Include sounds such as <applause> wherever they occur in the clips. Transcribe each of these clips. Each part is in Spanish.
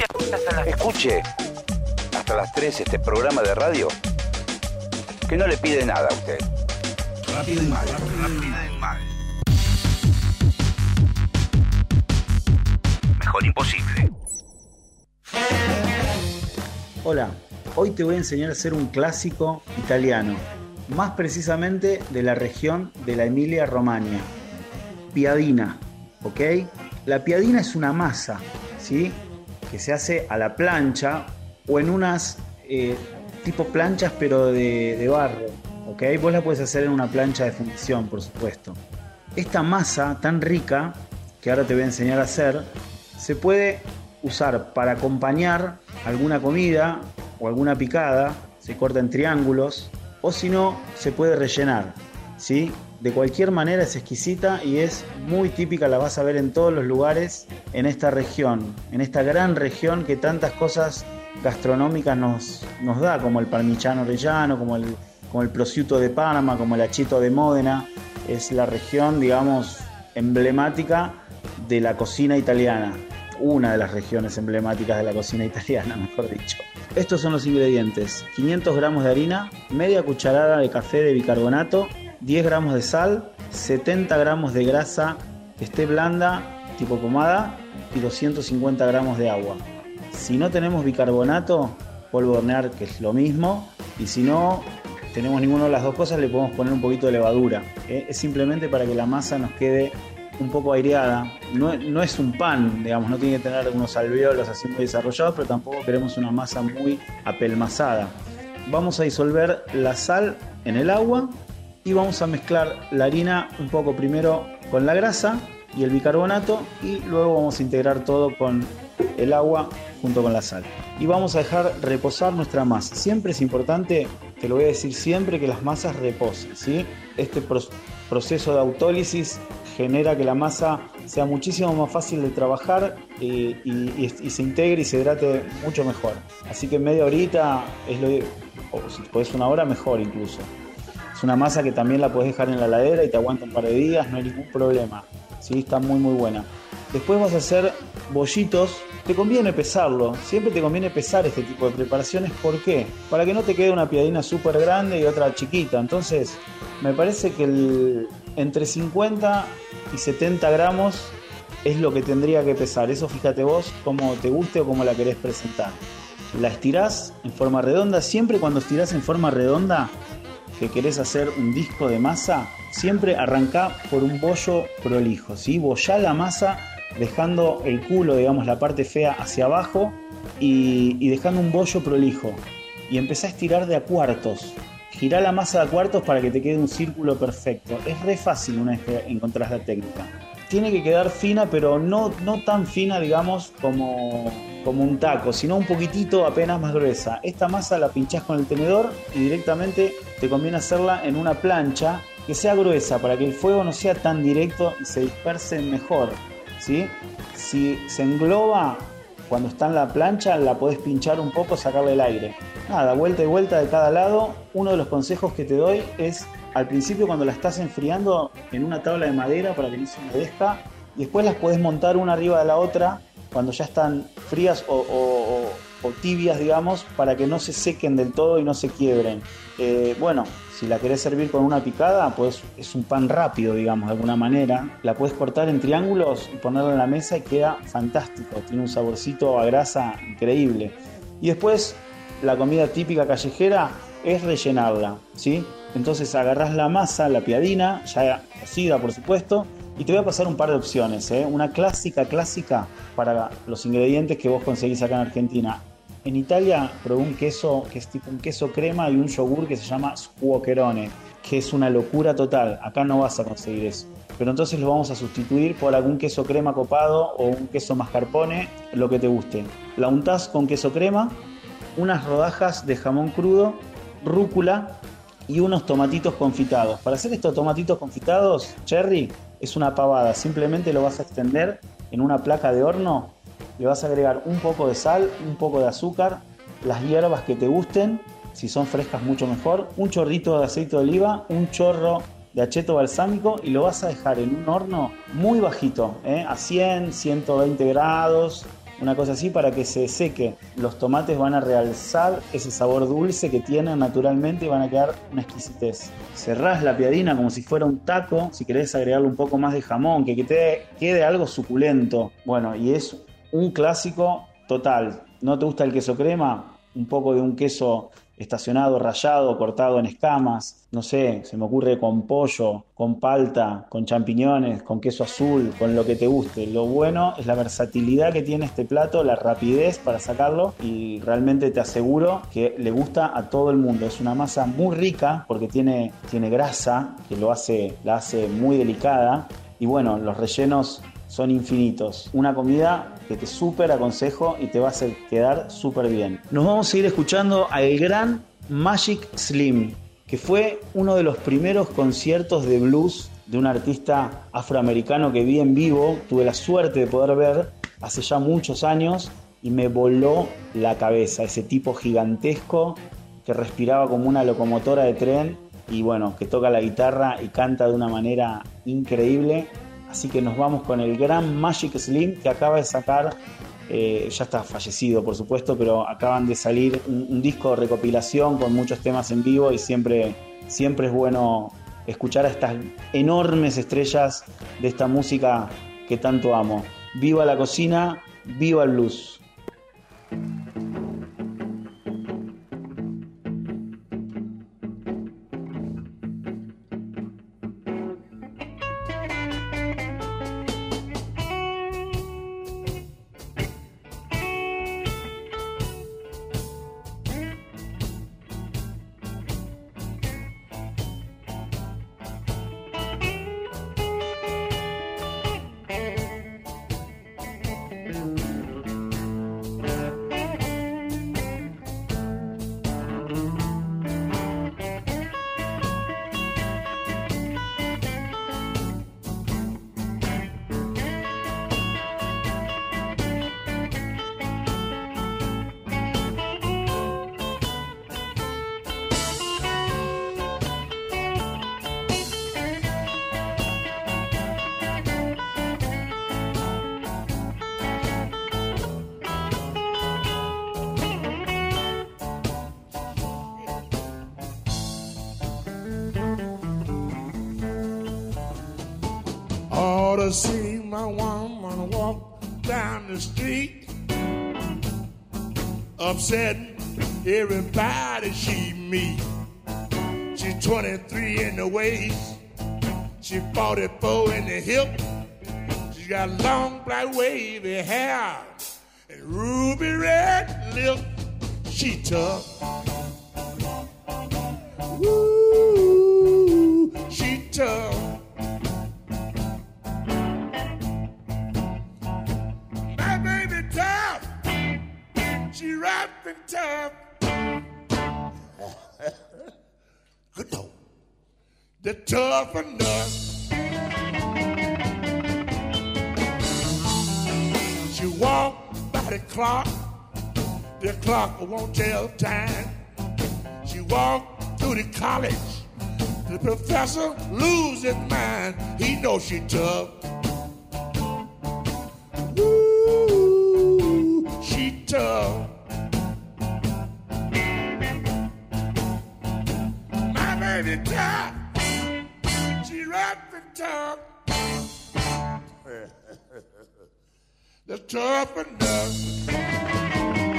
Escuche hasta las... Escuche hasta las 3 este programa de radio que no le pide nada a usted. Rápido y mal. Rápido y mal. Mejor imposible. Hola, hoy te voy a enseñar a hacer un clásico italiano, más precisamente de la región de la Emilia Romagna, piadina, ¿ok? La piadina es una masa, ¿sí? Que se hace a la plancha o en unas eh, tipo planchas pero de, de barro, ¿ok? Vos la puedes hacer en una plancha de fundición, por supuesto. Esta masa tan rica, que ahora te voy a enseñar a hacer, se puede usar para acompañar alguna comida o alguna picada, se corta en triángulos, o si no, se puede rellenar, ¿sí? De cualquier manera es exquisita y es muy típica, la vas a ver en todos los lugares en esta región, en esta gran región que tantas cosas gastronómicas nos, nos da, como el parmigiano rellano, como el, como el prosciutto de Panamá, como el achito de Módena. Es la región, digamos, emblemática de la cocina italiana. Una de las regiones emblemáticas de la cocina italiana, <laughs> mejor dicho. Estos son los ingredientes. 500 gramos de harina, media cucharada de café de bicarbonato, 10 gramos de sal, 70 gramos de grasa que esté blanda, tipo pomada, y 250 gramos de agua. Si no tenemos bicarbonato, polvo hornear, que es lo mismo, y si no tenemos ninguna de las dos cosas, le podemos poner un poquito de levadura. ¿eh? Es simplemente para que la masa nos quede un poco aireada. No, no, es un pan, digamos, no tiene que tener unos alveolos así muy desarrollados, pero tampoco queremos una masa muy apelmazada. Vamos a disolver la sal en el agua y vamos a mezclar la harina un poco primero con la grasa y el bicarbonato y luego vamos a integrar todo con el agua junto con la sal. Y vamos a dejar reposar nuestra masa. Siempre es importante, te lo voy a decir siempre, que las masas reposen. ¿sí? Este proceso de autólisis genera que la masa sea muchísimo más fácil de trabajar y, y, y, se integre y se hidrate mucho mejor. Así que media horita es lo o si puedes una hora mejor incluso. Es una masa que también la puedes dejar en la heladera y te aguanta un par de días, no hay ningún problema. ¿sí? Está muy muy buena. Después vas a hacer bollitos. Te conviene pesarlo. Siempre te conviene pesar este tipo de preparaciones. ¿Por qué? Para que no te quede una piadina súper grande y otra chiquita. Entonces, me parece que entre 50 y 70 gramos es lo que tendría que pesar. Eso fíjate vos como te guste o como la querés presentar. La estirás en forma redonda. Siempre cuando estirás en forma redonda, que querés hacer un disco de masa, siempre arrancá por un bollo prolijo. ¿sí? Bollá la masa dejando el culo, digamos, la parte fea hacia abajo y, y dejando un bollo prolijo. Y empezá a estirar de a cuartos. Girá la masa de a cuartos para que te quede un círculo perfecto. Es re fácil una vez que encontrás la técnica. Tiene que quedar fina, pero no, no tan fina, digamos, como, como un taco, sino un poquitito apenas más gruesa. Esta masa la pinchás con el tenedor y directamente te conviene hacerla en una plancha que sea gruesa para que el fuego no sea tan directo y se disperse mejor. ¿sí? Si se engloba cuando está en la plancha, la podés pinchar un poco, sacarle el aire. Nada, vuelta y vuelta de cada lado. Uno de los consejos que te doy es al principio cuando la estás enfriando en una tabla de madera para que no se humedezca y después las puedes montar una arriba de la otra cuando ya están frías o, tibias, digamos, para que no se sequen del todo y no se quiebren. Eh, bueno, si la querés servir con una picada, pues es un pan rápido, digamos, de alguna manera. La puedes cortar en triángulos y ponerla en la mesa y queda fantástico. Tiene un saborcito a grasa increíble. Y después, la comida típica callejera es rellenarla, ¿sí? Entonces agarrás la masa, la piadina, ya cocida por supuesto, y te voy a pasar un par de opciones, ¿eh? Una clásica, clásica para los ingredientes que vos conseguís acá en Argentina. En Italia probé un queso que es tipo un queso crema y un yogur que se llama squaccherone, que es una locura total. Acá no vas a conseguir eso. Pero entonces lo vamos a sustituir por algún queso crema copado o un queso mascarpone, lo que te guste. La untás con queso crema, unas rodajas de jamón crudo, rúcula y unos tomatitos confitados. Para hacer estos tomatitos confitados, cherry, es una pavada. Simplemente lo vas a extender en una placa de horno le vas a agregar un poco de sal, un poco de azúcar, las hierbas que te gusten, si son frescas mucho mejor, un chorrito de aceite de oliva, un chorro de acheto balsámico y lo vas a dejar en un horno muy bajito, ¿eh? a 100, 120 grados, una cosa así para que se seque. Los tomates van a realzar ese sabor dulce que tienen naturalmente y van a quedar una exquisitez. Cerrás la piadina como si fuera un taco, si querés agregarle un poco más de jamón, que te quede algo suculento. Bueno, y es un clásico total. ¿No te gusta el queso crema? Un poco de un queso estacionado, rallado, cortado en escamas, no sé, se me ocurre con pollo, con palta, con champiñones, con queso azul, con lo que te guste. Lo bueno es la versatilidad que tiene este plato, la rapidez para sacarlo y realmente te aseguro que le gusta a todo el mundo. Es una masa muy rica porque tiene, tiene grasa que lo hace, la hace muy delicada y bueno, los rellenos son infinitos. Una comida que te súper aconsejo y te va a hacer quedar súper bien. Nos vamos a ir escuchando al gran Magic Slim, que fue uno de los primeros conciertos de blues de un artista afroamericano que vi en vivo. Tuve la suerte de poder ver hace ya muchos años y me voló la cabeza. Ese tipo gigantesco que respiraba como una locomotora de tren y bueno, que toca la guitarra y canta de una manera increíble Así que nos vamos con el gran Magic Slim que acaba de sacar, eh, ya está fallecido por supuesto, pero acaban de salir un, disco de recopilación con muchos temas en vivo y siempre, siempre es bueno escuchar a estas enormes estrellas de esta música que tanto amo. Viva la cocina, viva el blues. Everybody she meet. She's 23 in the waist, she 44 in the hip. She's got long black wavy hair and ruby red lips. She tough. Ooh, she tough. Rapping tough. no. The tough enough. She walk by the clock, the clock won't tell time. She walk through the college, the professor lose his mind. He knows she tough. Ooh, she tough. <laughs> the top. The top. That's tough enough.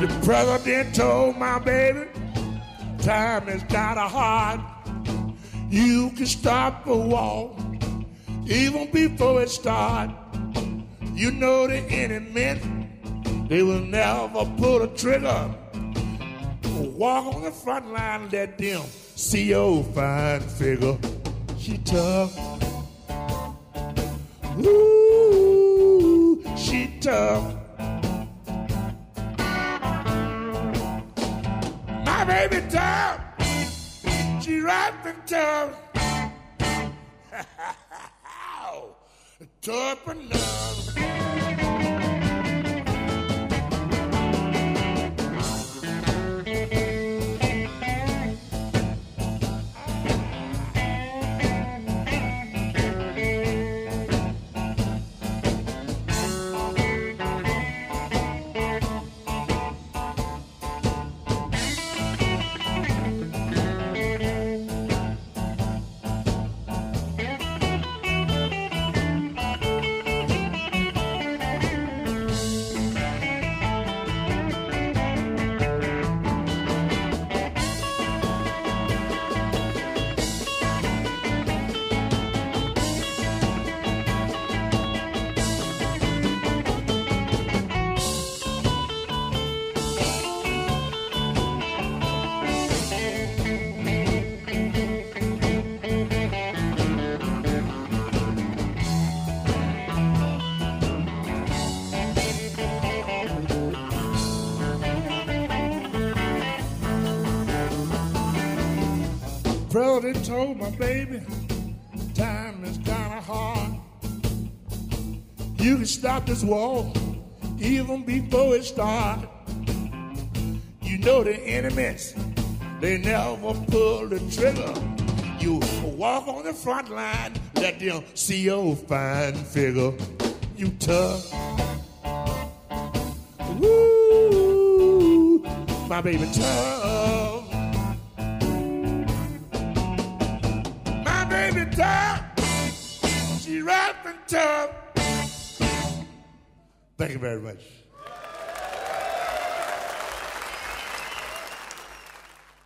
The president told my baby, time is kinda hard. You can stop a war even before it starts. You know the enemy, they will never pull a trigger. Walk on the front line, let them see your fine figure. She tough. Ooh, she tough. baby down. She wrapped me down. Turpin' enough. Brother told my baby, time is kinda hard. You can stop this war even before it starts. You know the enemies, they never pull the trigger. You walk on the front line, let them see your fine figure. You tough. Woo, my baby tough. Tough. She rough and tough. Thank you very much.